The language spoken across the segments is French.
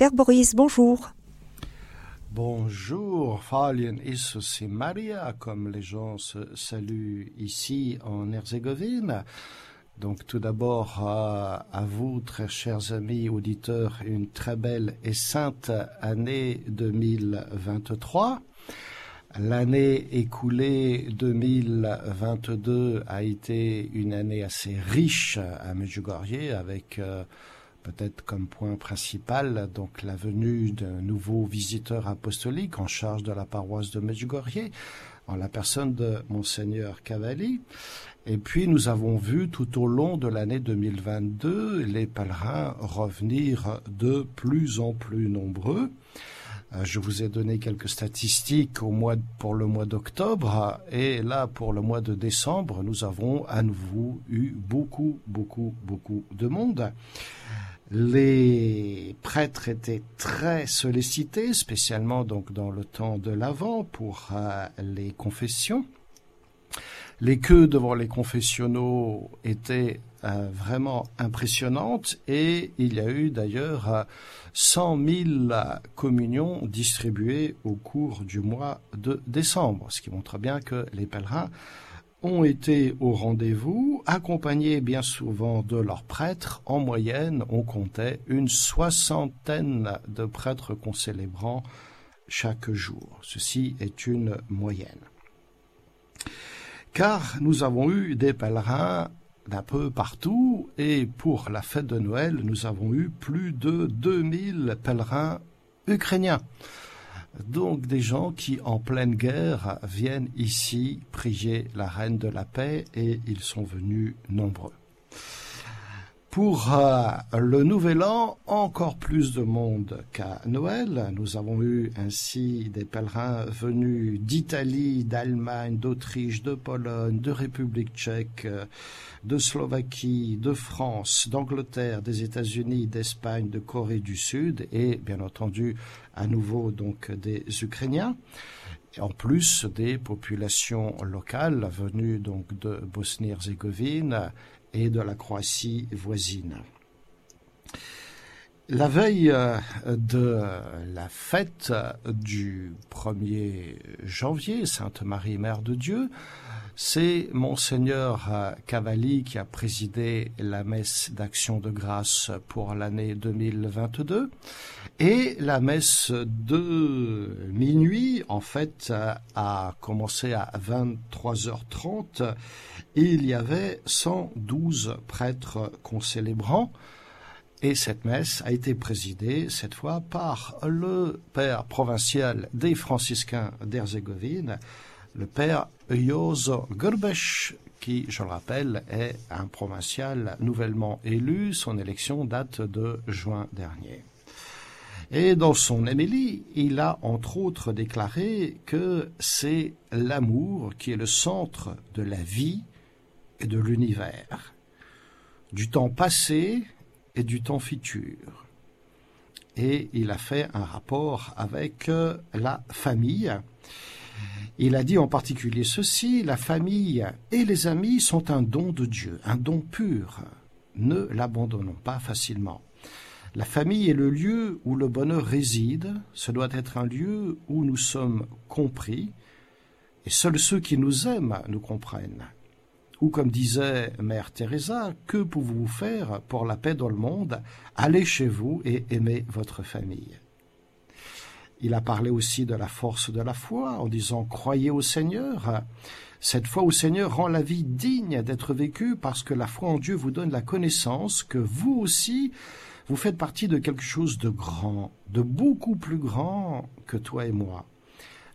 Père Boris, bonjour. Bonjour, Falien et Maria, comme les gens se saluent ici en Herzégovine. Donc tout d'abord à, à, vous, très chers amis auditeurs, une très belle et sainte année 2023. L'année écoulée 2022 a été une année assez riche à Medjugorje avec euh, peut-être comme point principal donc la venue d'un nouveau visiteur apostolique en charge de la paroisse de Medjugorje en la personne de monseigneur Cavalli. Et puis nous avons vu tout au long de l'année 2022 les pèlerins revenir de plus en plus nombreux. Je vous ai donné quelques statistiques au mois pour le mois d'octobre. Et là pour le mois de décembre nous avons à nouveau eu beaucoup beaucoup beaucoup de monde les prêtres étaient très sollicités, spécialement donc dans le temps de l'Avent pour euh, les confessions. Les queues devant les confessionnaux étaient euh, vraiment impressionnantes et il y a eu d'ailleurs euh, 100 000 communions distribuées au cours du mois de décembre, ce qui montre bien que les pèlerins ont été au rendez-vous, accompagnés bien souvent de leurs prêtres. En moyenne, on comptait une soixantaine de prêtres concélébrant chaque jour. Ceci est une moyenne. Car nous avons eu des pèlerins d'un peu partout et pour la fête de Noël, nous avons eu plus de 2000 pèlerins ukrainiens. Donc des gens qui, en pleine guerre, viennent ici prier la reine de la paix et ils sont venus nombreux. Pour euh, le nouvel an, encore plus de monde qu'à Noël. Nous avons eu ainsi des pèlerins venus d'Italie, d'Allemagne, d'Autriche, de Pologne, de République tchèque, de Slovaquie, de France, d'Angleterre, des États-Unis, d'Espagne, de Corée du Sud et bien entendu à nouveau donc des Ukrainiens en plus des populations locales venues donc de Bosnie-Herzégovine et de la Croatie voisine. La veille de la fête du 1er janvier, Sainte Marie Mère de Dieu, c'est monseigneur Cavalli qui a présidé la messe d'action de grâce pour l'année 2022 et la messe de minuit en fait a commencé à 23h30 il y avait 112 prêtres concélébrants et cette messe a été présidée cette fois par le père provincial des franciscains d'Herzégovine, le père Jozo Gurbech, qui, je le rappelle, est un provincial nouvellement élu. Son élection date de juin dernier. Et dans son Émilie, il a entre autres déclaré que c'est l'amour qui est le centre de la vie et de l'univers, du temps passé et du temps futur. Et il a fait un rapport avec la famille. Il a dit en particulier ceci, la famille et les amis sont un don de Dieu, un don pur. Ne l'abandonnons pas facilement. La famille est le lieu où le bonheur réside, ce doit être un lieu où nous sommes compris, et seuls ceux qui nous aiment nous comprennent. Ou comme disait Mère Teresa, que pouvez-vous faire pour la paix dans le monde? Allez chez vous et aimez votre famille. Il a parlé aussi de la force de la foi en disant croyez au Seigneur. Cette foi au Seigneur rend la vie digne d'être vécue parce que la foi en Dieu vous donne la connaissance que vous aussi, vous faites partie de quelque chose de grand, de beaucoup plus grand que toi et moi.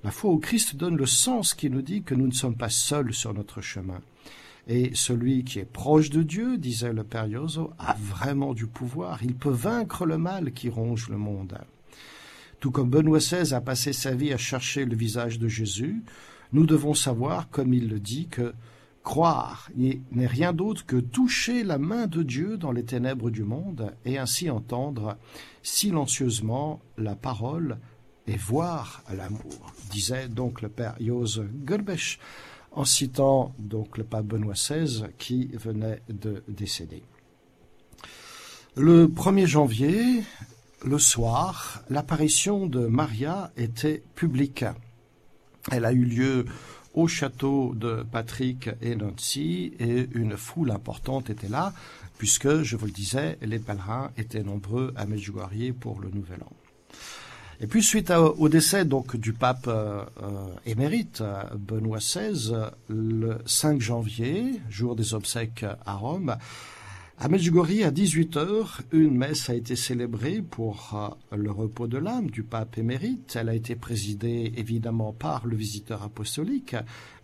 La foi au Christ donne le sens qui nous dit que nous ne sommes pas seuls sur notre chemin. Et celui qui est proche de Dieu, disait le Père Yoso, a vraiment du pouvoir. Il peut vaincre le mal qui ronge le monde. Tout comme Benoît XVI a passé sa vie à chercher le visage de Jésus, nous devons savoir, comme il le dit, que croire n'est rien d'autre que toucher la main de Dieu dans les ténèbres du monde et ainsi entendre silencieusement la parole et voir l'amour, disait donc le père Jos Gerbesch en citant donc le pape Benoît XVI qui venait de décéder. Le 1er janvier, le soir, l'apparition de Maria était publique. Elle a eu lieu au château de Patrick et Nancy et une foule importante était là puisque, je vous le disais, les pèlerins étaient nombreux à Medjugorje pour le Nouvel An. Et puis suite au décès donc du pape euh, euh, émérite Benoît XVI, le 5 janvier, jour des obsèques à Rome, à Medjugorje, à 18h, une messe a été célébrée pour euh, le repos de l'âme du pape émérite. Elle a été présidée évidemment par le visiteur apostolique,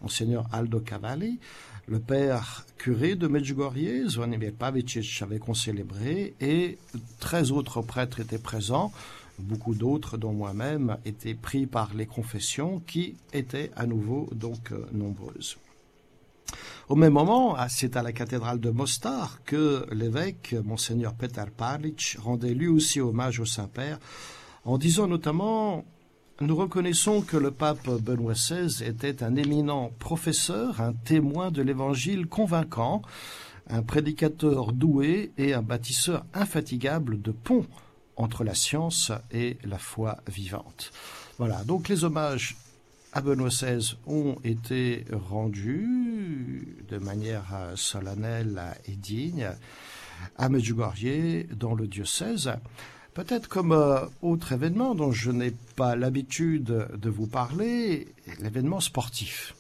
monseigneur Aldo Cavalli. Le père curé de Medjugorje, Zvonimir Pavicic, avait concélébré et 13 autres prêtres étaient présents. Beaucoup d'autres, dont moi-même, étaient pris par les confessions qui étaient à nouveau donc euh, nombreuses. Au même moment, c'est à la cathédrale de Mostar que l'évêque, monseigneur Petar Palic, rendait lui aussi hommage au Saint-Père, en disant notamment nous reconnaissons que le pape Benoît XVI était un éminent professeur, un témoin de l'Évangile convaincant, un prédicateur doué et un bâtisseur infatigable de ponts entre la science et la foi vivante. Voilà, donc les hommages à Benoît XVI ont été rendus de manière solennelle et digne à Medjugorje dans le diocèse. Peut-être comme euh, autre événement dont je n'ai pas l'habitude de vous parler, l'événement sportif.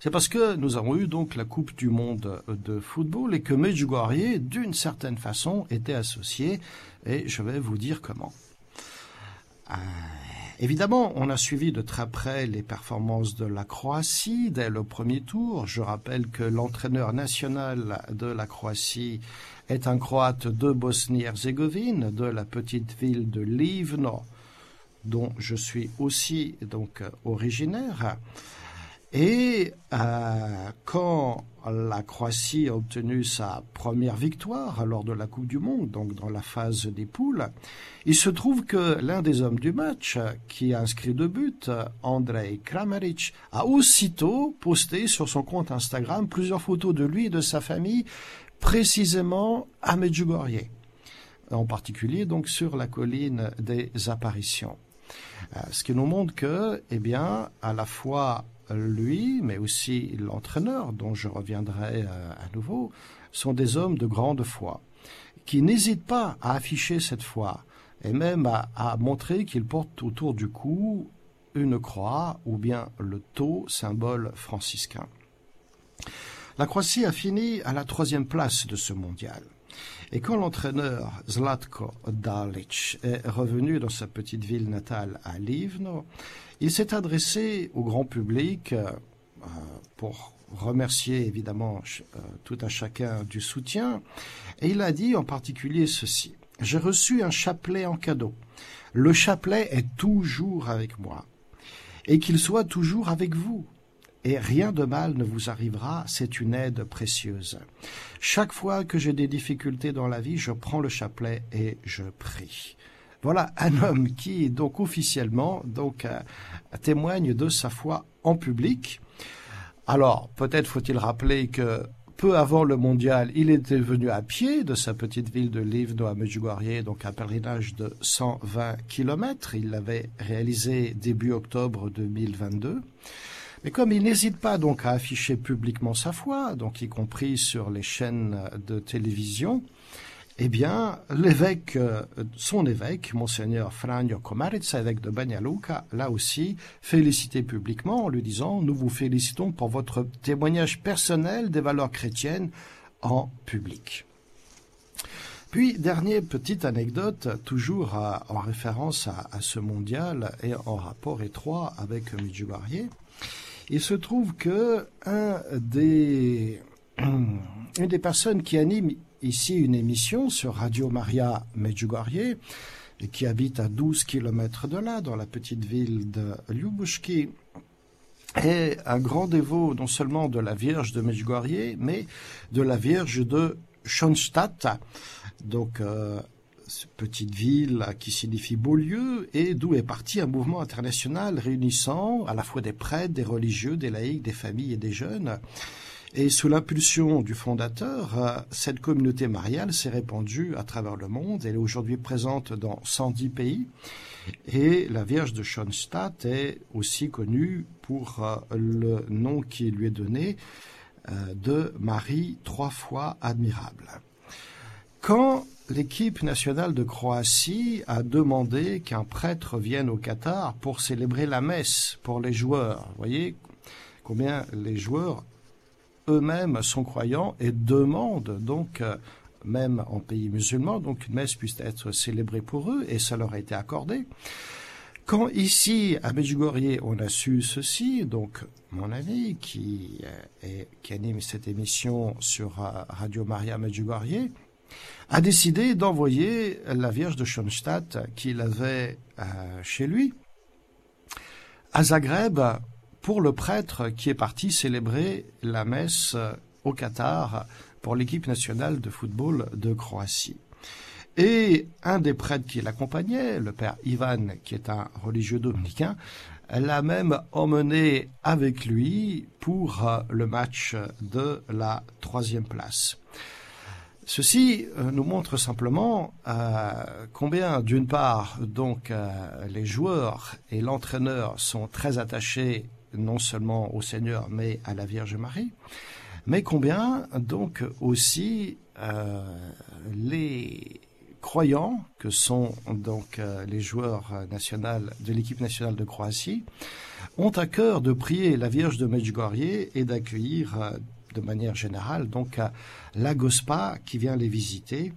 C'est parce que nous avons eu donc la Coupe du Monde de football et que Medjugorje, d'une certaine façon, était associé, et je vais vous dire comment. Euh, Évidemment, on a suivi de très près les performances de la Croatie dès le premier tour. Je rappelle que l'entraîneur national de la Croatie est un Croate de Bosnie-Herzégovine, de la petite ville de Livno, dont je suis aussi donc originaire. Et euh, quand la Croatie a obtenu sa première victoire lors de la Coupe du Monde, donc dans la phase des poules, il se trouve que l'un des hommes du match, qui a inscrit deux buts, Andrei Kramaric, a aussitôt posté sur son compte Instagram plusieurs photos de lui et de sa famille, précisément à Medjugorje, en particulier donc sur la colline des apparitions. Euh, ce qui nous montre que, eh bien, à la fois lui, mais aussi l'entraîneur, dont je reviendrai euh, à nouveau, sont des hommes de grande foi, qui n'hésitent pas à afficher cette foi, et même à, montrer qu'ils portent autour du cou une croix ou bien le tau, symbole franciscain. La Croatie a fini à la troisième place de ce mondial. Et quand l'entraîneur Zlatko Dalic est revenu dans sa petite ville natale à Livno, il s'est adressé au grand public euh, pour remercier évidemment euh, tout un chacun du soutien, et il a dit en particulier ceci. J'ai reçu un chapelet en cadeau. Le chapelet est toujours avec moi, et qu'il soit toujours avec vous. Et rien de mal ne vous arrivera, c'est une aide précieuse. Chaque fois que j'ai des difficultés dans la vie, je prends le chapelet et je prie. Voilà un homme qui donc officiellement donc euh, témoigne de sa foi en public. Alors peut-être faut-il rappeler que peu avant le mondial, il était venu à pied de sa petite ville de Livno à Medjugorje, donc un pèlerinage de 120 km. Il l'avait réalisé début octobre 2022. Mais comme il n'hésite pas donc à afficher publiquement sa foi, donc y compris sur les chaînes de télévision, eh bien, l'évêque, euh, son évêque, monseigneur Franjo Komarica, évêque de Banyaluka, l'a aussi félicité publiquement en lui disant Nous vous félicitons pour votre témoignage personnel des valeurs chrétiennes en public. Puis, dernière petite anecdote, toujours en référence à, ce mondial et en rapport étroit avec Medjugorje. Il se trouve que un des, une des personnes qui anime ici une émission sur Radio Maria Medjugorje, qui habite à 12 kilomètres de là, dans la petite ville de Ljubushki, est un grand dévot non seulement de la Vierge de Medjugorje, mais de la Vierge de Schoenstatt, donc euh, petite ville qui signifie beau lieu, et d'où est parti un mouvement international réunissant à la fois des prêtres, des religieux, des laïcs, des familles et des jeunes, Et sous l'impulsion du fondateur, euh, cette communauté mariale s'est répandue à travers le monde. Elle est aujourd'hui présente dans 110 pays. Et la Vierge de Schoenstatt est aussi connue pour euh, le nom qui lui est donné euh, de Marie trois fois admirable. Quand l'équipe nationale de Croatie a demandé qu'un prêtre vienne au Qatar pour célébrer la messe pour les joueurs, vous voyez combien les joueurs eux-mêmes sont croyants et demandent donc, euh, même en pays musulman, donc une messe puisse être célébrée pour eux et ça leur a été accordé. Quand ici, à Medjugorje, on a su ceci, donc mon ami qui, euh, anime cette émission sur euh, Radio Maria Medjugorje, a décidé d'envoyer la Vierge de Schoenstatt qu'il avait chez lui à Zagreb pour le prêtre qui est parti célébrer la messe au Qatar pour l'équipe nationale de football de Croatie. Et un des prêtres qui l'accompagnait, le père Ivan, qui est un religieux dominicain, l'a même emmené avec lui pour le match de la troisième place. Ceci euh, nous montre simplement euh, combien, d'une part, donc euh, les joueurs et l'entraîneur sont très attachés non seulement au Seigneur, mais à la Vierge Marie, mais combien donc aussi euh, les croyants que sont donc euh, les joueurs nationaux de l'équipe nationale de Croatie ont à cœur de prier la Vierge de Medjugorje et d'accueillir euh, de manière générale donc la Gospa qui vient les visiter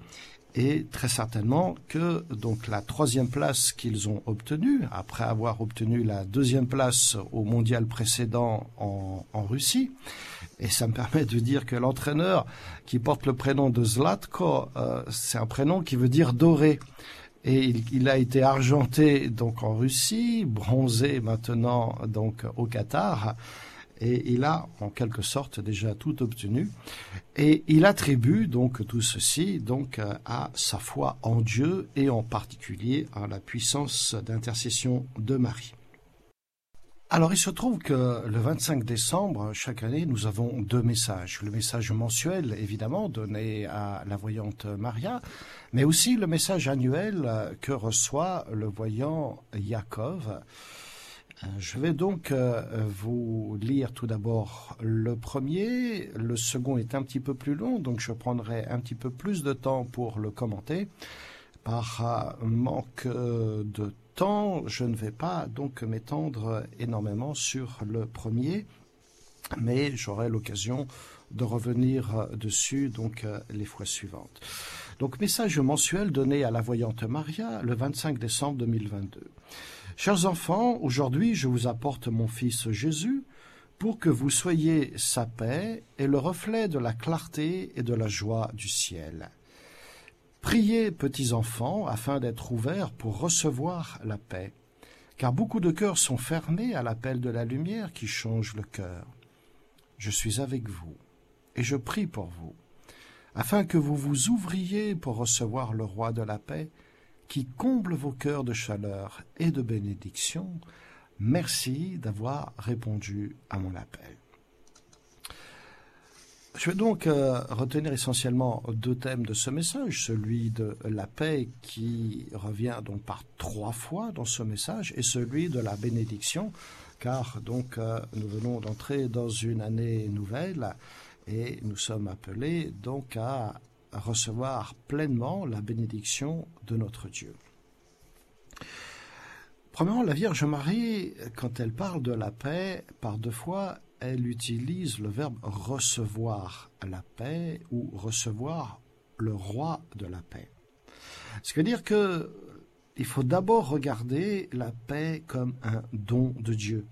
et très certainement que donc la troisième place qu'ils ont obtenue, après avoir obtenu la deuxième place au mondial précédent en, Russie, et ça me permet de dire que l'entraîneur qui porte le prénom de Zlatko, euh, c'est un prénom qui veut dire doré. Et il, il, a été argenté donc en Russie, bronzé maintenant donc au Qatar et il a en quelque sorte déjà tout obtenu et il attribue donc tout ceci donc à sa foi en Dieu et en particulier à la puissance d'intercession de Marie. Alors il se trouve que le 25 décembre, chaque année, nous avons deux messages. Le message mensuel, évidemment, donné à la voyante Maria, mais aussi le message annuel que reçoit le voyant Yaakov je vais donc euh, vous lire tout d'abord le premier. Le second est un petit peu plus long, donc je prendrai un petit peu plus de temps pour le commenter. Par euh, manque de temps, je ne vais pas donc m'étendre énormément sur le premier, mais j'aurai l'occasion de revenir dessus donc les fois suivantes. Donc message mensuel donné à la voyante Maria le 25 décembre 2022. Chers enfants, aujourd'hui je vous apporte mon Fils Jésus pour que vous soyez sa paix et le reflet de la clarté et de la joie du ciel. Priez, petits enfants, afin d'être ouverts pour recevoir la paix, car beaucoup de cœurs sont fermés à l'appel de la lumière qui change le cœur. Je suis avec vous, et je prie pour vous, afin que vous vous ouvriez pour recevoir le roi de la paix, qui comble vos cœurs de chaleur et de bénédiction. Merci d'avoir répondu à mon appel. Je vais donc euh, retenir essentiellement deux thèmes de ce message, celui de la paix qui revient donc par trois fois dans ce message et celui de la bénédiction, car donc euh, nous venons d'entrer dans une année nouvelle et nous sommes appelés donc à recevoir pleinement la bénédiction de notre Dieu. Premièrement, la Vierge Marie, quand elle parle de la paix, par deux fois, elle utilise le verbe recevoir la paix ou recevoir le roi de la paix. Ce qui veut dire que il faut d'abord regarder la paix comme un don de Dieu.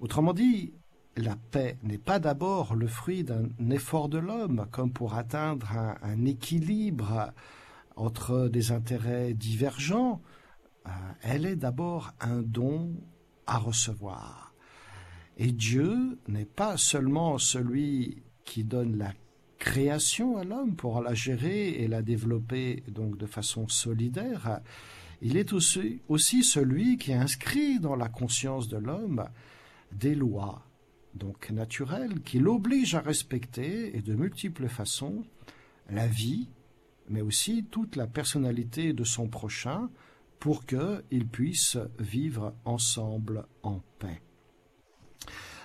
Autrement dit, la paix n'est pas d'abord le fruit d'un effort de l'homme, comme pour atteindre un, équilibre entre des intérêts divergents. Euh, elle est d'abord un don à recevoir. Et Dieu n'est pas seulement celui qui donne la création à l'homme pour la gérer et la développer donc de façon solidaire, il est aussi, aussi celui qui inscrit dans la conscience de l'homme des lois donc naturelle, qui l'oblige à respecter, et de multiples façons, la vie, mais aussi toute la personnalité de son prochain, pour qu'ils puissent vivre ensemble en paix.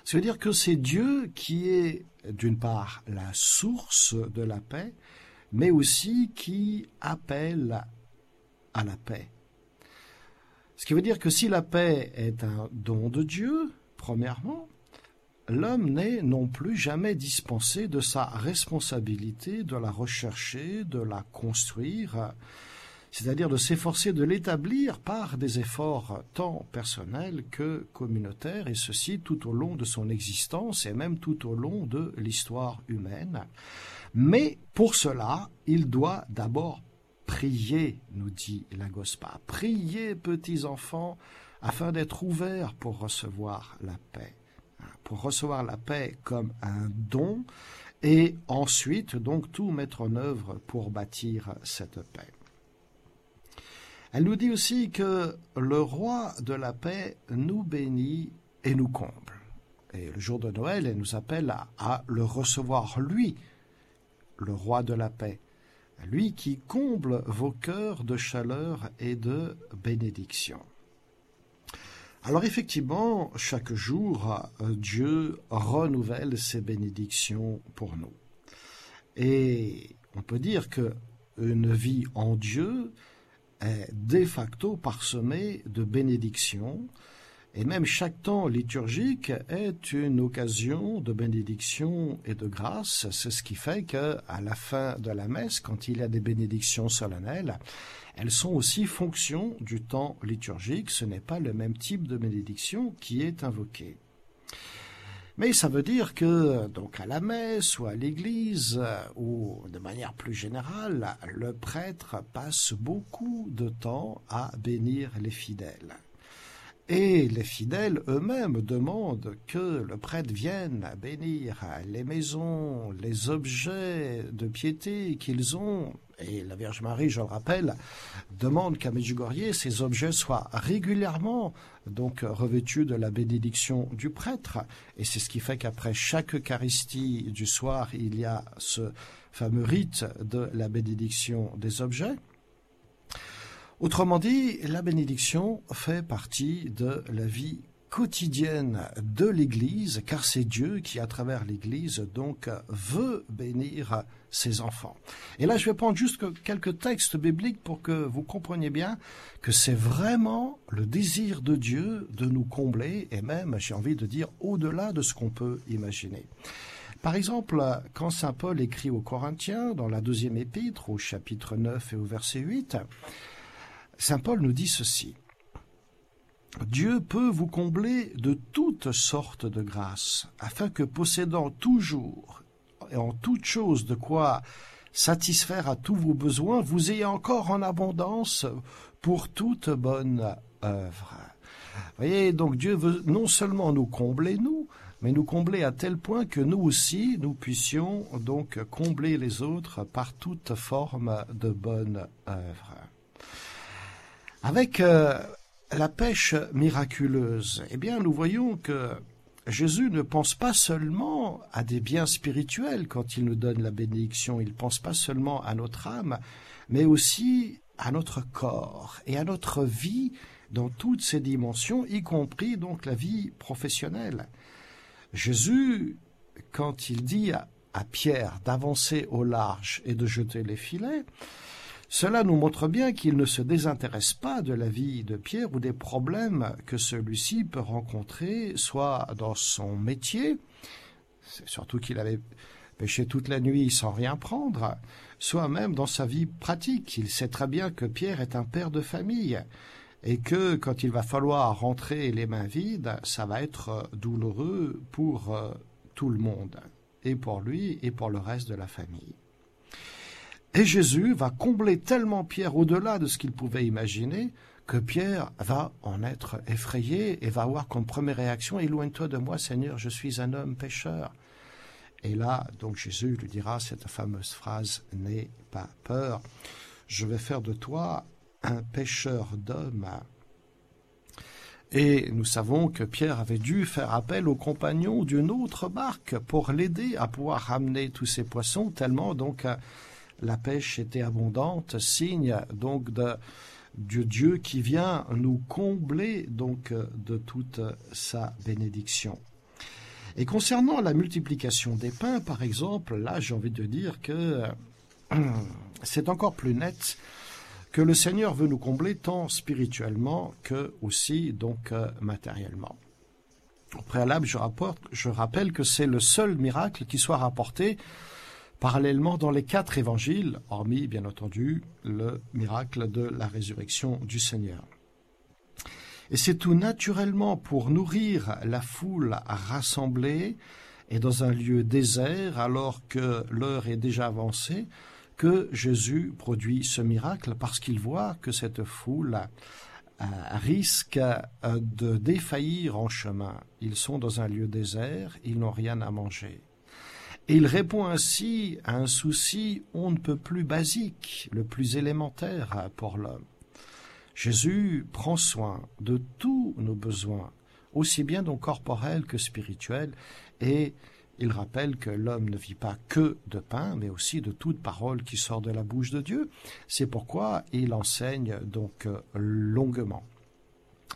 Ça veut dire que c'est Dieu qui est, d'une part, la source de la paix, mais aussi qui appelle à la paix. Ce qui veut dire que si la paix est un don de Dieu, premièrement, l'homme n'est non plus jamais dispensé de sa responsabilité de la rechercher, de la construire, c'est-à-dire de s'efforcer de l'établir par des efforts tant personnels que communautaires, et ceci tout au long de son existence et même tout au long de l'histoire humaine. Mais pour cela, il doit d'abord prier, nous dit la Gospa. Priez, petits enfants, afin d'être ouverts pour recevoir la paix. Pour recevoir la paix comme un don, et ensuite donc tout mettre en œuvre pour bâtir cette paix. Elle nous dit aussi que le roi de la paix nous bénit et nous comble. Et le jour de Noël, elle nous appelle à, le recevoir, lui, le roi de la paix, lui qui comble vos cœurs de chaleur et de bénédiction. Alors effectivement, chaque jour, Dieu renouvelle ses bénédictions pour nous. Et on peut dire que une vie en Dieu, est de facto parsemé de bénédictions, et même chaque temps liturgique est une occasion de bénédiction et de grâce. C'est ce qui fait que, à la fin de la messe, quand il y a des bénédictions solennelles, elles sont aussi fonction du temps liturgique. Ce n'est pas le même type de bénédiction qui est invoqué. Mais ça veut dire que, donc à la messe ou à l'église, ou de manière plus générale, le prêtre passe beaucoup de temps à bénir les fidèles. Et les fidèles eux-mêmes demandent que le prêtre vienne bénir les maisons, les objets de piété qu'ils ont. Et la Vierge Marie, je le rappelle, demande qu'à Medjugorje, ces objets soient régulièrement donc revêtus de la bénédiction du prêtre. Et c'est ce qui fait qu'après chaque Eucharistie du soir, il y a ce fameux rite de la bénédiction des objets. Autrement dit, la bénédiction fait partie de la vie quotidienne de l'Église, car c'est Dieu qui, à travers l'Église, donc, veut bénir ses enfants. Et là, je vais prendre juste quelques textes bibliques pour que vous compreniez bien que c'est vraiment le désir de Dieu de nous combler, et même, j'ai envie de dire, au-delà de ce qu'on peut imaginer. Par exemple, quand Saint Paul écrit aux Corinthiens, dans la deuxième épître, au chapitre 9 et au verset 8, Saint Paul nous dit ceci. Dieu peut vous combler de toutes sortes de grâces, afin que possédant toujours et en toutes choses de quoi satisfaire à tous vos besoins, vous ayez encore en abondance pour toute bonne œuvre. Voyez, donc Dieu veut non seulement nous combler, nous, mais nous combler à tel point que nous aussi, nous puissions donc combler les autres par toute forme de bonne œuvre. Avec euh, la pêche miraculeuse, eh bien, nous voyons que Jésus ne pense pas seulement à des biens spirituels quand il nous donne la bénédiction, il pense pas seulement à notre âme, mais aussi à notre corps et à notre vie dans toutes ses dimensions, y compris donc la vie professionnelle. Jésus, quand il dit à, à Pierre d'avancer au large et de jeter les filets, cela nous montre bien qu'il ne se désintéresse pas de la vie de Pierre ou des problèmes que celui-ci peut rencontrer, soit dans son métier, surtout qu'il avait pêché toute la nuit sans rien prendre, soit même dans sa vie pratique. Il sait très bien que Pierre est un père de famille et que quand il va falloir rentrer les mains vides, ça va être douloureux pour euh, tout le monde, et pour lui et pour le reste de la famille. Et Jésus va combler tellement Pierre au-delà de ce qu'il pouvait imaginer que Pierre va en être effrayé et va avoir comme première réaction Éloigne-toi de moi, Seigneur, je suis un homme pécheur. Et là, donc Jésus lui dira cette fameuse phrase N'aie pas peur, je vais faire de toi un pécheur d'hommes. Et nous savons que Pierre avait dû faire appel aux compagnons d'une autre barque pour l'aider à pouvoir ramener tous ces poissons, tellement donc la pêche était abondante, signe donc de, du Dieu qui vient nous combler donc de toute sa bénédiction. Et concernant la multiplication des pains, par exemple, là j'ai envie de dire que c'est encore plus net que le Seigneur veut nous combler tant spirituellement que aussi donc euh, matériellement. Au préalable, je rappelle que c'est le seul miracle qui soit rapporté parallèlement dans les quatre évangiles, hormis bien entendu le miracle de la résurrection du Seigneur. Et c'est tout naturellement pour nourrir la foule rassemblée et dans un lieu désert alors que l'heure est déjà avancée que Jésus produit ce miracle parce qu'il voit que cette foule euh, risque euh, de défaillir en chemin. Ils sont dans un lieu désert, ils n'ont rien à manger. Il répond ainsi à un souci on ne peut plus basique, le plus élémentaire pour l'homme. Jésus prend soin de tous nos besoins, aussi bien donc corporels que spirituels, et il rappelle que l'homme ne vit pas que de pain, mais aussi de toute parole qui sort de la bouche de Dieu. C'est pourquoi il enseigne donc euh, longuement.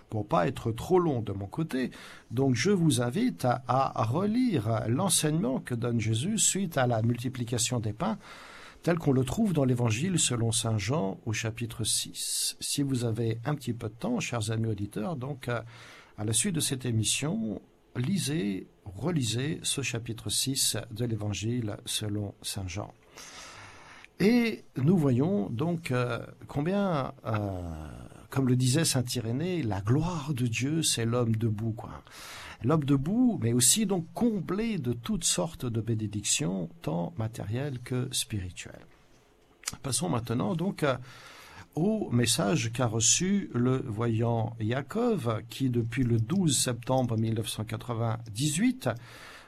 Pour pas être trop long de mon côté, donc je vous invite à, relire l'enseignement que donne Jésus suite à la multiplication des pains, tel qu'on le trouve dans l'Évangile selon Saint Jean au chapitre 6. Si vous avez un petit peu de temps, chers amis auditeurs, donc à la suite de cette émission, lisez, relisez ce chapitre 6 de l'Évangile selon Saint Jean. Et nous voyons donc euh, combien, euh, comme le disait Saint Irénée, la gloire de Dieu, c'est l'homme debout, quoi. L'homme debout, mais aussi donc comblé de toutes sortes de bénédictions, tant matérielles que spirituelles. Passons maintenant donc au message qu'a reçu le voyant Yakov, qui depuis le 12 septembre 1998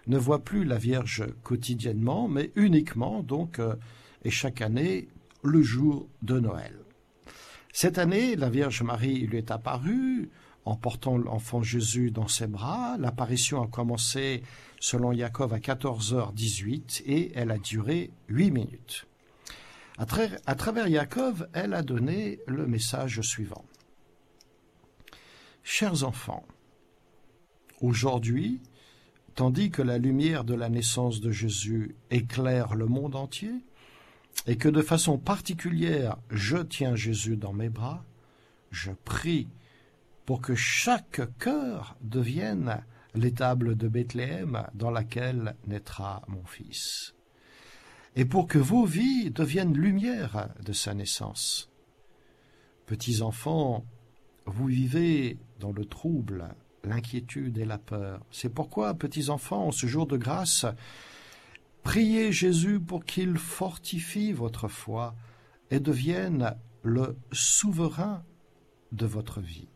ne voit plus la Vierge quotidiennement, mais uniquement donc euh, et chaque année le jour de Noël. Cette année, la Vierge Marie lui est apparue en portant l'enfant Jésus dans ses bras. L'apparition a commencé, selon Yakov, à 14h18 et elle a duré 8 minutes. À, travers Yaakov, elle a donné le message suivant. Chers enfants, aujourd'hui, tandis que la lumière de la naissance de Jésus éclaire le monde entier, et que de façon particulière je tiens Jésus dans mes bras, je prie pour que chaque cœur devienne l'étable de Bethléem dans laquelle naîtra mon Fils et pour que vos vies deviennent lumière de sa naissance. Petits enfants, vous vivez dans le trouble, l'inquiétude et la peur. C'est pourquoi, petits enfants, en ce jour de grâce, priez Jésus pour qu'il fortifie votre foi et devienne le souverain de votre vie.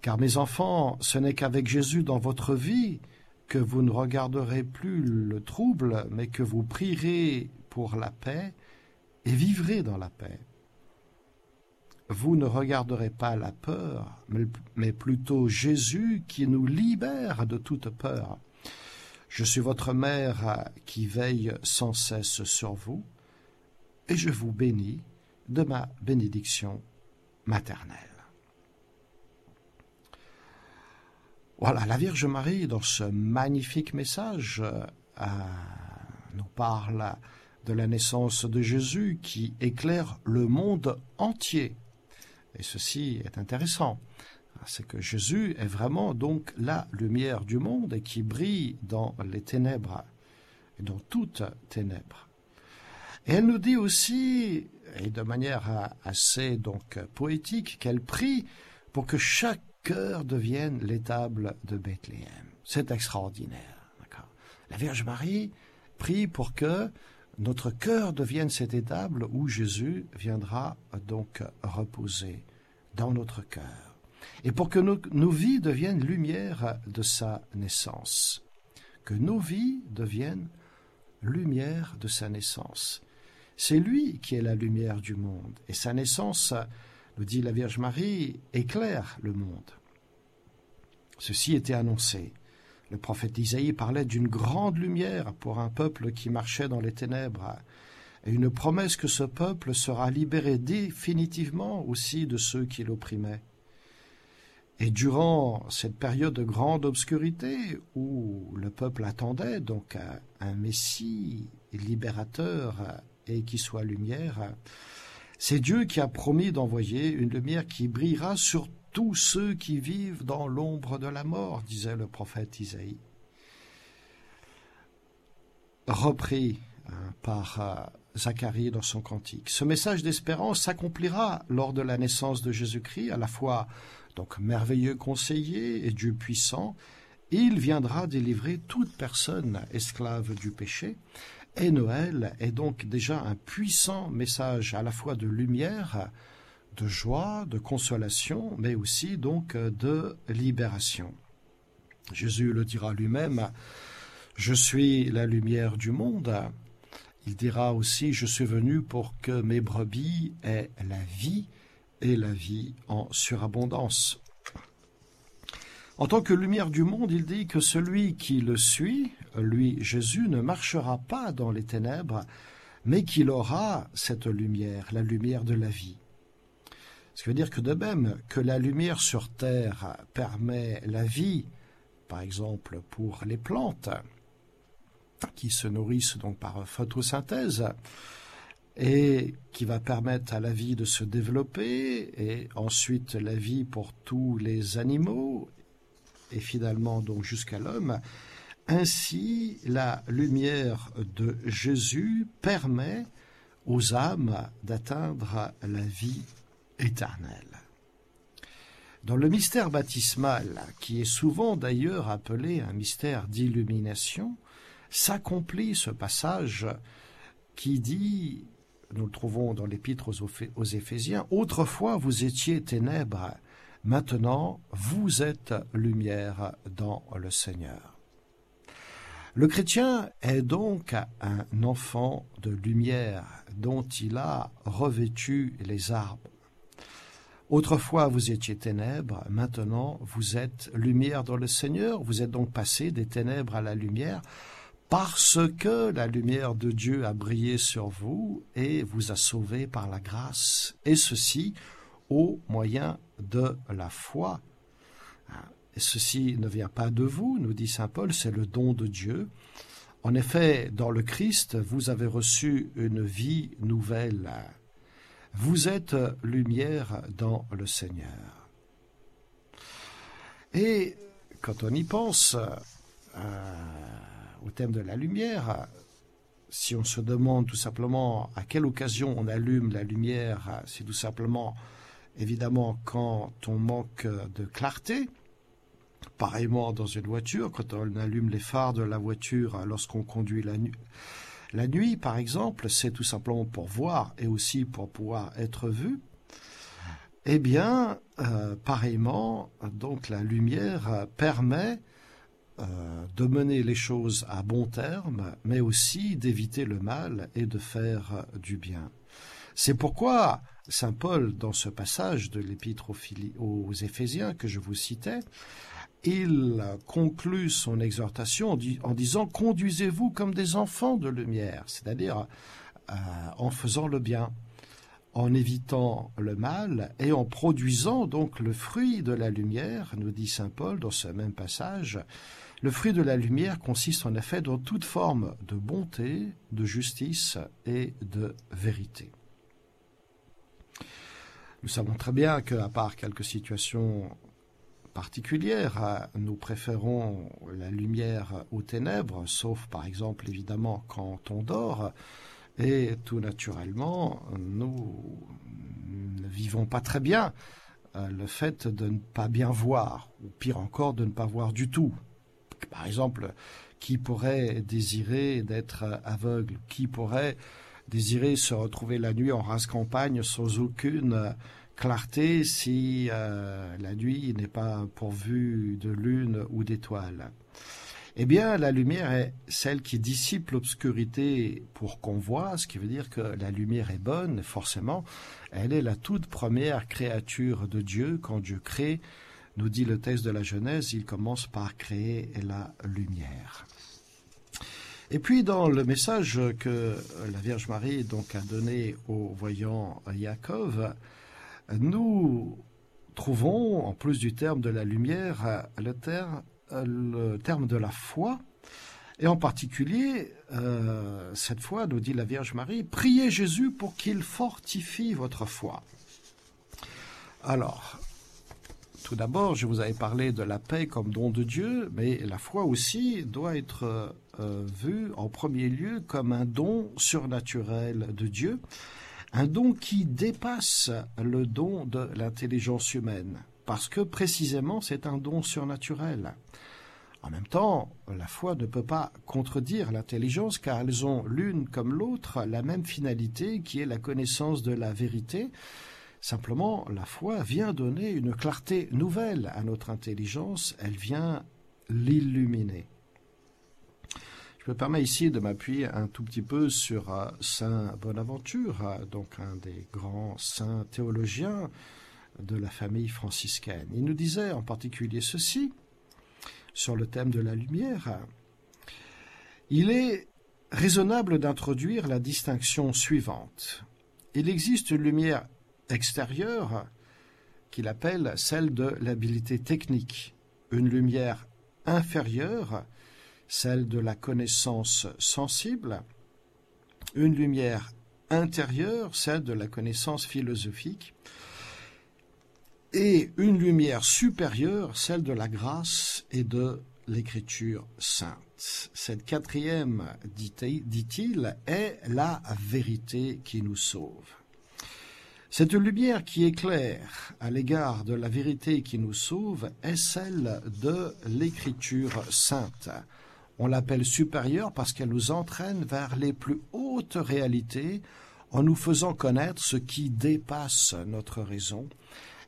Car mes enfants, ce n'est qu'avec Jésus dans votre vie que vous ne regarderez plus le trouble, mais que vous prierez pour la paix et vivrez dans la paix. Vous ne regarderez pas la peur, mais plutôt Jésus qui nous libère de toute peur. Je suis votre mère qui veille sans cesse sur vous, et je vous bénis de ma bénédiction maternelle. Voilà, la Vierge Marie, dans ce magnifique message, euh, nous parle de la naissance de Jésus qui éclaire le monde entier. Et ceci est intéressant. C'est que Jésus est vraiment donc la lumière du monde et qui brille dans les ténèbres, et dans toutes ténèbres. Et elle nous dit aussi, et de manière assez donc poétique, qu'elle prie pour que chaque cœur devienne l'étable de Bethléem. C'est extraordinaire. La Vierge Marie prie pour que notre cœur devienne cette étable où Jésus viendra donc reposer dans notre cœur. Et pour que nos, vies deviennent lumière de sa naissance. Que nos vies deviennent lumière de sa naissance. C'est lui qui est la lumière du monde. Et sa naissance nous dit la Vierge Marie, éclaire le monde. Ceci était annoncé. Le prophète Isaïe parlait d'une grande lumière pour un peuple qui marchait dans les ténèbres, et une promesse que ce peuple sera libéré définitivement aussi de ceux qui l'opprimaient. Et durant cette période de grande obscurité où le peuple attendait donc un Messie libérateur et qui soit lumière, c'est Dieu qui a promis d'envoyer une lumière qui brillera sur tous ceux qui vivent dans l'ombre de la mort, disait le prophète Isaïe. Repris hein, par euh, Zacharie dans son cantique. Ce message d'espérance s'accomplira lors de la naissance de Jésus-Christ, à la fois donc merveilleux conseiller et Dieu puissant, il viendra délivrer toute personne esclave du péché. Et Noël est donc déjà un puissant message à la fois de lumière, de joie, de consolation, mais aussi donc de libération. Jésus le dira lui-même, Je suis la lumière du monde. Il dira aussi, Je suis venu pour que mes brebis aient la vie et la vie en surabondance. En tant que lumière du monde, il dit que celui qui le suit, lui Jésus, ne marchera pas dans les ténèbres, mais qu'il aura cette lumière, la lumière de la vie. Ce qui veut dire que de même que la lumière sur Terre permet la vie, par exemple pour les plantes, qui se nourrissent donc par photosynthèse, et qui va permettre à la vie de se développer et ensuite la vie pour tous les animaux et finalement donc jusqu'à l'homme. Ainsi, la lumière de Jésus permet aux âmes d'atteindre la vie éternelle. Dans le mystère baptismal, qui est souvent d'ailleurs appelé un mystère d'illumination, s'accomplit ce passage qui dit nous le trouvons dans l'épître aux, Éphésiens, Autrefois vous étiez ténèbres, maintenant vous êtes lumière dans le Seigneur. Le chrétien est donc un enfant de lumière dont il a revêtu les arbres. Autrefois vous étiez ténèbres, maintenant vous êtes lumière dans le Seigneur, vous êtes donc passé des ténèbres à la lumière, parce que la lumière de Dieu a brillé sur vous et vous a sauvé par la grâce, et ceci au moyen de la foi. Et ceci ne vient pas de vous, nous dit Saint Paul, c'est le don de Dieu. En effet, dans le Christ, vous avez reçu une vie nouvelle. Vous êtes lumière dans le Seigneur. Et quand on y pense, euh, au thème de la lumière, si on se demande tout simplement à quelle occasion on allume la lumière, c'est tout simplement évidemment quand on manque de clarté. Pareillement dans une voiture, quand on allume les phares de la voiture lorsqu'on conduit la, nuit. par exemple, c'est tout simplement pour voir et aussi pour pouvoir être vu. Eh bien, euh, pareillement, donc la lumière permet euh, de mener les choses à bon terme, mais aussi d'éviter le mal et de faire du bien. C'est pourquoi Saint Paul, dans ce passage de l'épître aux, Éphésiens que je vous citais, il conclut son exhortation en, disant Conduisez-vous comme des enfants de lumière, c'est-à-dire euh, en faisant le bien, en évitant le mal et en produisant donc le fruit de la lumière, nous dit Saint Paul dans ce même passage, le fruit de la lumière consiste en effet dans toute forme de bonté, de justice et de vérité. Nous savons très bien qu'à part quelques situations particulières, nous préférons la lumière aux ténèbres, sauf par exemple évidemment quand on dort, et tout naturellement, nous ne vivons pas très bien euh, le fait de ne pas bien voir, ou pire encore de ne pas voir du tout. Par exemple, qui pourrait désirer d'être aveugle Qui pourrait désirer se retrouver la nuit en race campagne sans aucune clarté si euh, la nuit n'est pas pourvue de lune ou d'étoiles eh bien, la lumière est celle qui dissipe l'obscurité pour qu'on voit, ce qui veut dire que la lumière est bonne, forcément. Elle est la toute première créature de Dieu. Quand Dieu crée, nous dit le texte de la Genèse, il commence par créer la lumière. Et puis dans le message que la Vierge Marie donc a donné au voyant Jacob, nous trouvons, en plus du terme de la lumière, le terme, le terme de la foi. Et en particulier, euh, cette fois, nous dit la Vierge Marie, priez Jésus pour qu'il fortifie votre foi. Alors, tout d'abord, je vous avais parlé de la paix comme don de Dieu, mais la foi aussi doit être euh, vue en premier lieu comme un don surnaturel de Dieu, un don qui dépasse le don de l'intelligence humaine, parce que précisément c'est un don surnaturel. En même temps, la foi ne peut pas contredire l'intelligence car elles ont l'une comme l'autre la même finalité qui est la connaissance de la vérité, Simplement, la foi vient donner une clarté nouvelle à notre intelligence, elle vient l'illuminer. Je me permets ici de m'appuyer un tout petit peu sur euh, Saint Bonaventure, euh, donc un des grands saints théologiens de la famille franciscaine. Il nous disait en particulier ceci sur le thème de la lumière. Il est raisonnable d'introduire la distinction suivante. Il existe une lumière extérieure qu'il appelle celle de l'habilité technique, une lumière inférieure, celle de la connaissance sensible, une lumière intérieure, celle de la connaissance philosophique, et une lumière supérieure, celle de la grâce et de l'écriture sainte. Cette quatrième, dit-il, est la vérité qui nous sauve. Cette lumière qui éclaire à l'égard de la vérité qui nous sauve est celle de l'écriture sainte. On l'appelle supérieure parce qu'elle nous entraîne vers les plus hautes réalités en nous faisant connaître ce qui dépasse notre raison,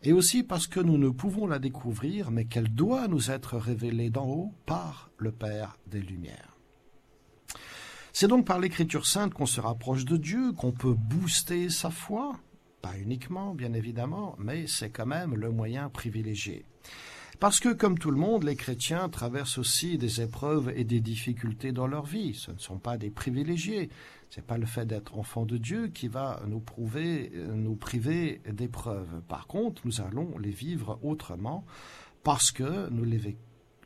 et aussi parce que nous ne pouvons la découvrir, mais qu'elle doit nous être révélée d'en haut par le Père des Lumières. C'est donc par l'écriture sainte qu'on se rapproche de Dieu, qu'on peut booster sa foi, pas uniquement, bien évidemment, mais c'est quand même le moyen privilégié. Parce que, comme tout le monde, les chrétiens traversent aussi des épreuves et des difficultés dans leur vie. Ce ne sont pas des privilégiés. Ce n'est pas le fait d'être enfant de Dieu qui va nous prouver, nous priver d'épreuves. Par contre, nous allons les vivre autrement parce que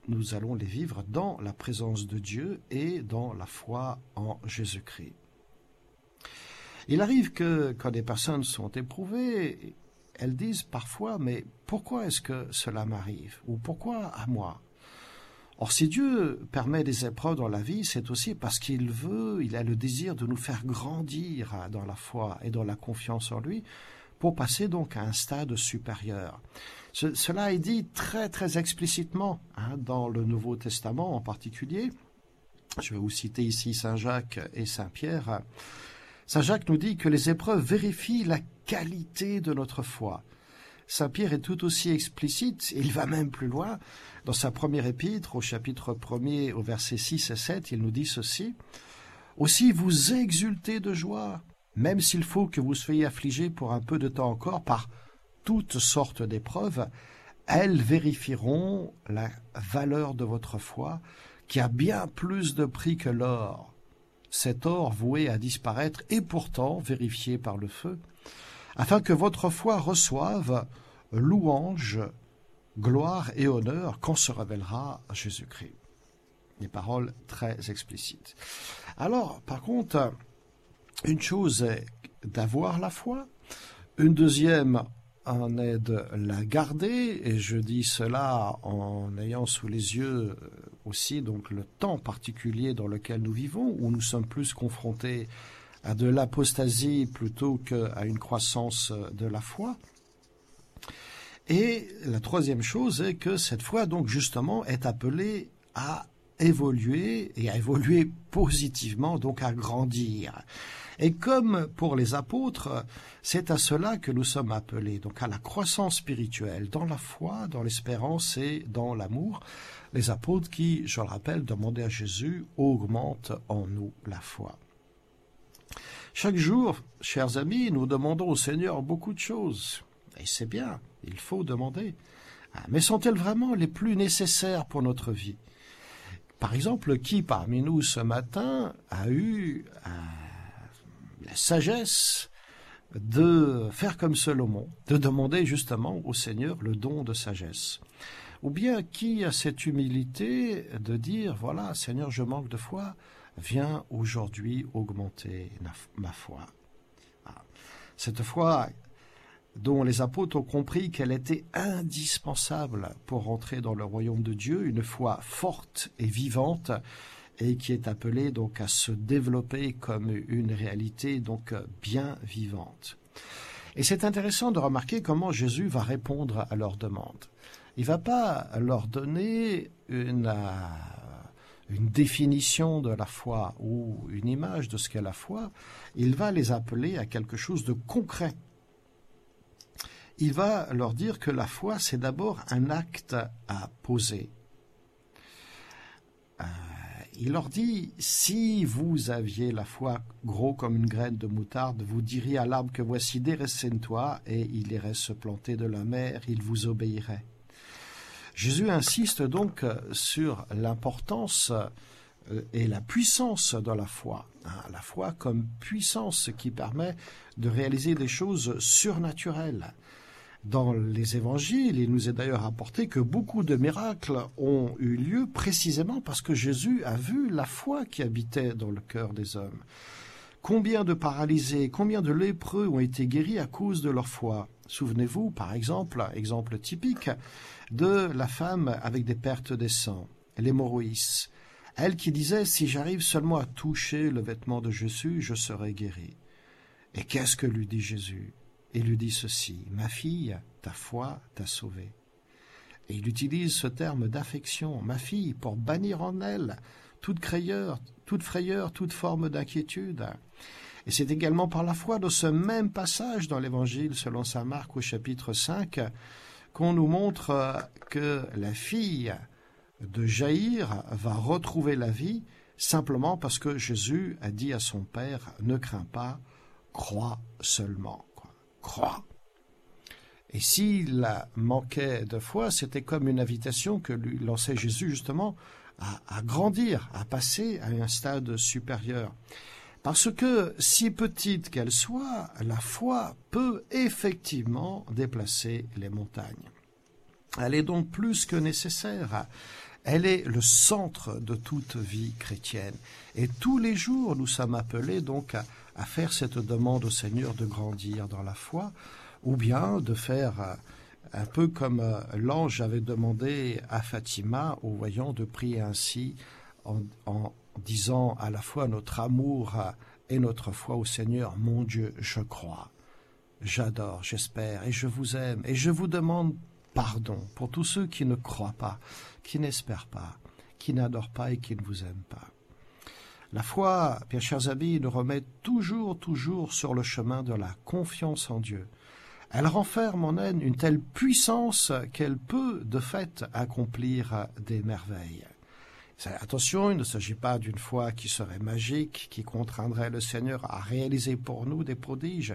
nous allons les vivre dans la présence de Dieu et dans la foi en Jésus-Christ. Il arrive que quand des personnes sont éprouvées, elles disent parfois mais pourquoi est-ce que cela m'arrive ou pourquoi à moi? Or si Dieu permet des épreuves dans la vie, c'est aussi parce qu'il veut, il a le désir de nous faire grandir dans la foi et dans la confiance en lui pour passer donc à un stade supérieur. cela est dit très très explicitement hein, dans le Nouveau Testament en particulier. Je vais vous citer ici Saint Jacques et Saint Pierre. Saint Jacques nous dit que les épreuves vérifient la qualité de notre foi. Saint Pierre est tout aussi explicite, il va même plus loin. Dans sa première épître, au chapitre 1er, au verset 6 et 7, il nous dit ceci. Aussi vous exultez de joie, même s'il faut que vous soyez affligés pour un peu de temps encore par toutes sortes d'épreuves, elles vérifieront la valeur de votre foi, qui a bien plus de prix que l'or, cet or voué à disparaître et pourtant vérifié par le feu, afin que votre foi reçoive louange, gloire et honneur quand se révélera Jésus-Christ. Des paroles très explicites. Alors, par contre, une chose est d'avoir la foi, une deuxième en est de la garder, et je dis cela en ayant sous les yeux aussi donc le temps particulier dans lequel nous vivons, où nous sommes plus confrontés à de l'apostasie plutôt qu'à une croissance de la foi. Et la troisième chose est que cette foi, donc justement, est appelée à évoluer et à évoluer positivement, donc à grandir. Et comme pour les apôtres, c'est à cela que nous sommes appelés, donc à la croissance spirituelle, dans la foi, dans l'espérance et dans l'amour. Les apôtres qui, je le rappelle, demandaient à Jésus, augmente en nous la foi. Chaque jour, chers amis, nous demandons au Seigneur beaucoup de choses. Et c'est bien, il faut demander. Ah, mais sont-elles vraiment les plus nécessaires pour notre vie? Par exemple, qui parmi nous ce matin a eu la sagesse de faire comme Salomon, de demander justement au Seigneur le don de sagesse Ou bien qui a cette humilité de dire, voilà, Seigneur, je manque de foi, viens aujourd'hui augmenter ma foi. Ah. Cette foi dont les apôtres ont compris qu'elle était indispensable pour entrer dans le royaume de Dieu, une foi forte et vivante, et qui est appelée donc à se développer comme une réalité donc bien vivante. Et c'est intéressant de remarquer comment Jésus va répondre à leurs demandes. Il va pas leur donner une une définition de la foi ou une image de ce qu'est la foi, il va les appeler à quelque chose de concret. Il va leur dire que la foi, c'est d'abord un acte à poser. Euh, il leur dit, si vous aviez la foi gros comme une graine de moutarde, vous diriez à l'arbre que voici, déracine-toi, et il irait se planter de la mer, il vous obéirait. Jésus insiste donc sur l'importance euh, et la puissance de la foi. Hein, la foi comme puissance qui permet de réaliser des choses surnaturelles. Dans les évangiles, il nous est d'ailleurs rapporté que beaucoup de miracles ont eu lieu précisément parce que Jésus a vu la foi qui habitait dans le cœur des hommes. Combien de paralysés, combien de lépreux ont été guéris à cause de leur foi? Souvenez-vous, par exemple, exemple typique, de la femme avec des pertes des sangs, l'hémorroïs. Elle qui disait Si j'arrive seulement à toucher le vêtement de Jésus, je serai guéri. Et qu'est-ce que lui dit Jésus? Il lui dit ceci Ma fille, ta foi t'a sauvée. Et il utilise ce terme d'affection, ma fille, pour bannir en elle toute frayeur, toute frayeur, toute forme d'inquiétude. Et c'est également par la foi dans ce même passage dans l'Évangile selon saint Marc au chapitre 5 qu'on nous montre que la fille de Jaïr va retrouver la vie simplement parce que Jésus a dit à son père ne crains pas, crois seulement, Et s'il manquait de foi, c'était comme une invitation que lui lançait Jésus justement à grandir, à passer à un stade supérieur. Parce que, si petite qu'elle soit, la foi peut effectivement déplacer les montagnes. Elle est donc plus que nécessaire. Elle est le centre de toute vie chrétienne. Et tous les jours, nous sommes appelés donc à, faire cette demande au Seigneur de grandir dans la foi, ou bien de faire euh, un peu comme euh, l'ange avait demandé à Fatima, au voyant, de prier ainsi en, en disant à la fois notre amour et notre foi au Seigneur, mon Dieu, je crois, j'adore, j'espère, et je vous aime, et je vous demande pardon pour tous ceux qui ne croient pas, qui n'espèrent pas, qui n'adorent pas et qui ne vous aiment pas. La foi, bien chers amis, nous remet toujours, toujours sur le chemin de la confiance en Dieu. Elle renferme en elle une telle puissance qu'elle peut, de fait, accomplir des merveilles. Attention, il ne s'agit pas d'une foi qui serait magique, qui contraindrait le Seigneur à réaliser pour nous des prodiges.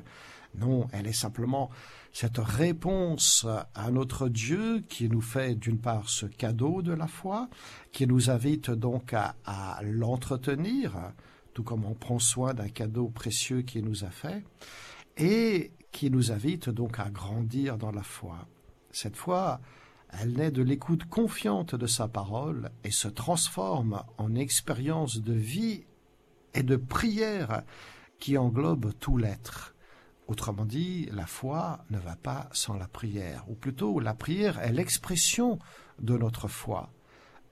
Non, elle est simplement cette réponse à notre Dieu qui nous fait d'une part ce cadeau de la foi, qui nous invite donc à, l'entretenir, tout comme on prend soin d'un cadeau précieux qui nous a fait, et qui nous invite donc à grandir dans la foi. Cette foi, elle naît de l'écoute confiante de sa parole et se transforme en expérience de vie et de prière qui englobe tout l'être. Autrement dit, la foi ne va pas sans la prière, ou plutôt la prière est l'expression de notre foi.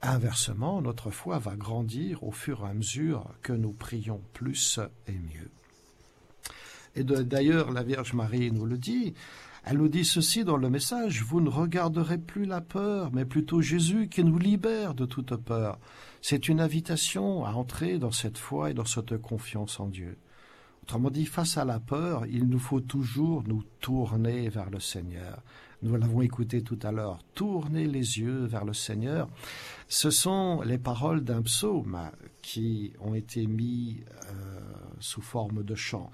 Inversement, notre foi va grandir au fur et à mesure que nous prions plus et mieux. Et d'ailleurs, la Vierge Marie nous le dit, Elle nous dit ceci dans le message, vous ne regarderez plus la peur, mais plutôt Jésus qui nous libère de toute peur. C'est une invitation à entrer dans cette foi et dans cette confiance en Dieu. Autrement dit, face à la peur, il nous faut toujours nous tourner vers le Seigneur. Nous l'avons écouté tout à l'heure. Tourner les yeux vers le Seigneur. Ce sont les paroles d'un psaume qui ont été mis euh, sous forme de chant.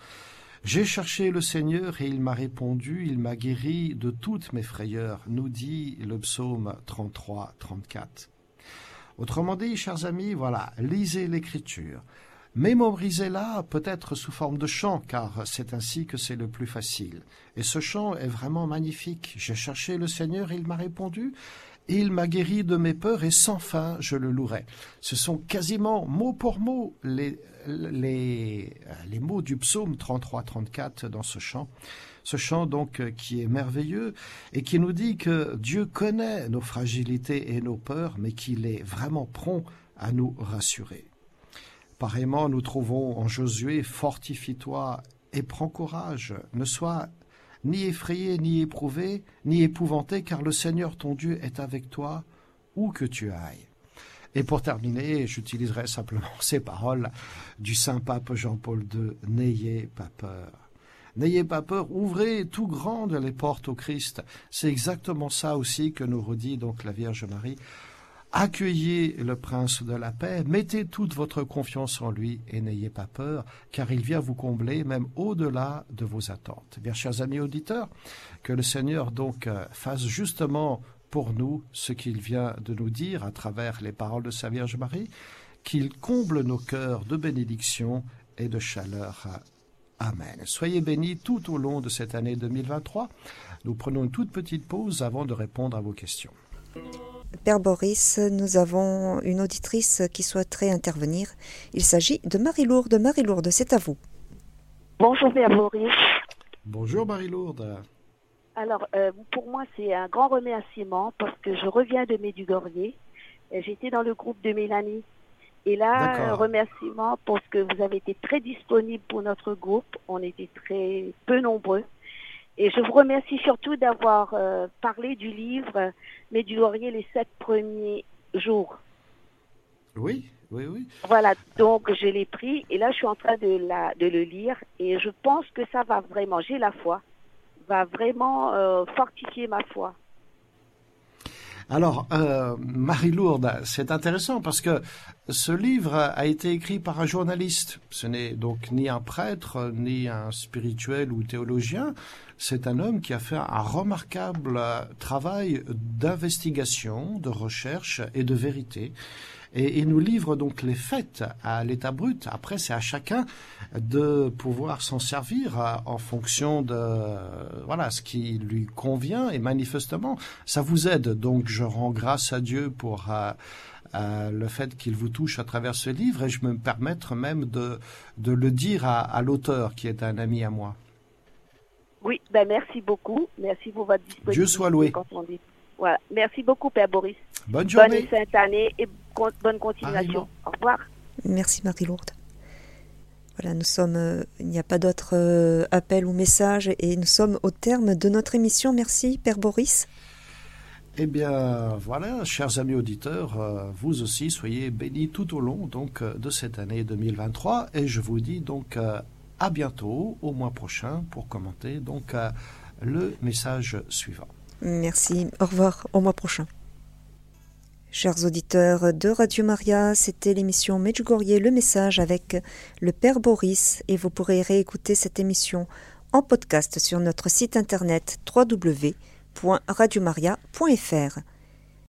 J'ai cherché le Seigneur et il m'a répondu, il m'a guéri de toutes mes frayeurs, nous dit le psaume 33-34. Autrement dit, chers amis, voilà, lisez l'écriture. Mémorisez-la peut-être sous forme de chant, car c'est ainsi que c'est le plus facile. Et ce chant est vraiment magnifique. J'ai cherché le Seigneur, il m'a répondu, il m'a guéri de mes peurs et sans fin je le louerai. Ce sont quasiment mot pour mot les, les, les mots du psaume 33-34 dans ce chant. Ce chant donc qui est merveilleux et qui nous dit que Dieu connaît nos fragilités et nos peurs, mais qu'il est vraiment prompt à nous rassurer. Nous trouvons en Josué Fortifie-toi et prends courage, ne sois ni effrayé, ni éprouvé, ni épouvanté, car le Seigneur ton Dieu est avec toi où que tu ailles. Et pour terminer, j'utiliserai simplement ces paroles du Saint Pape Jean-Paul II N'ayez pas peur. N'ayez pas peur, ouvrez tout grandes les portes au Christ. C'est exactement ça aussi que nous redit donc la Vierge Marie Accueillez le prince de la paix, mettez toute votre confiance en lui et n'ayez pas peur, car il vient vous combler même au-delà de vos attentes. Bien chers amis auditeurs, que le Seigneur donc euh, fasse justement pour nous ce qu'il vient de nous dire à travers les paroles de sa Vierge Marie, qu'il comble nos cœurs de bénédiction et de chaleur. Amen. Soyez bénis tout au long de cette année 2023. Nous prenons une toute petite pause avant de répondre à vos questions. Père Boris, nous avons une auditrice qui souhaiterait intervenir. Il s'agit de Marie-Lourde. Marie-Lourde, c'est à vous. Bonjour Père Boris. Bonjour Marie-Lourde. Alors, euh, pour moi, c'est un grand remerciement parce que je reviens de Médugorrier. J'étais dans le groupe de Mélanie. Et là, un remerciement parce que vous avez été très disponible pour notre groupe. On était très peu nombreux. Et je vous remercie surtout d'avoir euh, parlé du livre Médugorrier les sept premiers jours. Oui, oui, oui. Voilà, donc je l'ai pris et là je suis en train de, la, de le lire et je pense que ça va vraiment, j'ai la foi, va vraiment euh, fortifier ma foi. Alors, euh, Marie-Lourde, c'est intéressant parce que ce livre a été écrit par un journaliste. Ce n'est donc ni un prêtre, ni un spirituel ou théologien. C'est un homme qui a fait un remarquable travail d'investigation, de recherche et de vérité et il nous livre donc les faits à l'état brut. Après, c'est à chacun de pouvoir s'en servir euh, en fonction de voilà ce qui lui convient et manifestement ça vous aide. Donc je rends grâce à Dieu pour euh, euh, le fait qu'il vous touche à travers ce livre et je me permettre même de, de le dire à, à l'auteur qui est un ami à moi. Oui, ben merci beaucoup. Merci pour votre disponibilité. Dieu soit loué. Voilà. Merci beaucoup, Père Boris. Bonne journée. Bonne sainte année et bonne continuation. Au revoir. Merci Marie-Lourde. Voilà, nous sommes, euh, il n'y a pas d'autres euh, appels ou messages et nous sommes au terme de notre émission. Merci Père Boris. Eh bien, voilà, chers amis auditeurs, euh, vous aussi soyez bénis tout au long donc de cette année 2023 et je vous dis donc à bientôt au mois prochain pour commenter donc le message suivant. Merci. Au revoir. Au mois prochain. Chers auditeurs de Radio Maria, c'était l'émission Medjugorje le message avec le Père Boris et vous pourrez réécouter cette émission en podcast sur notre site internet www.radiomaria.fr.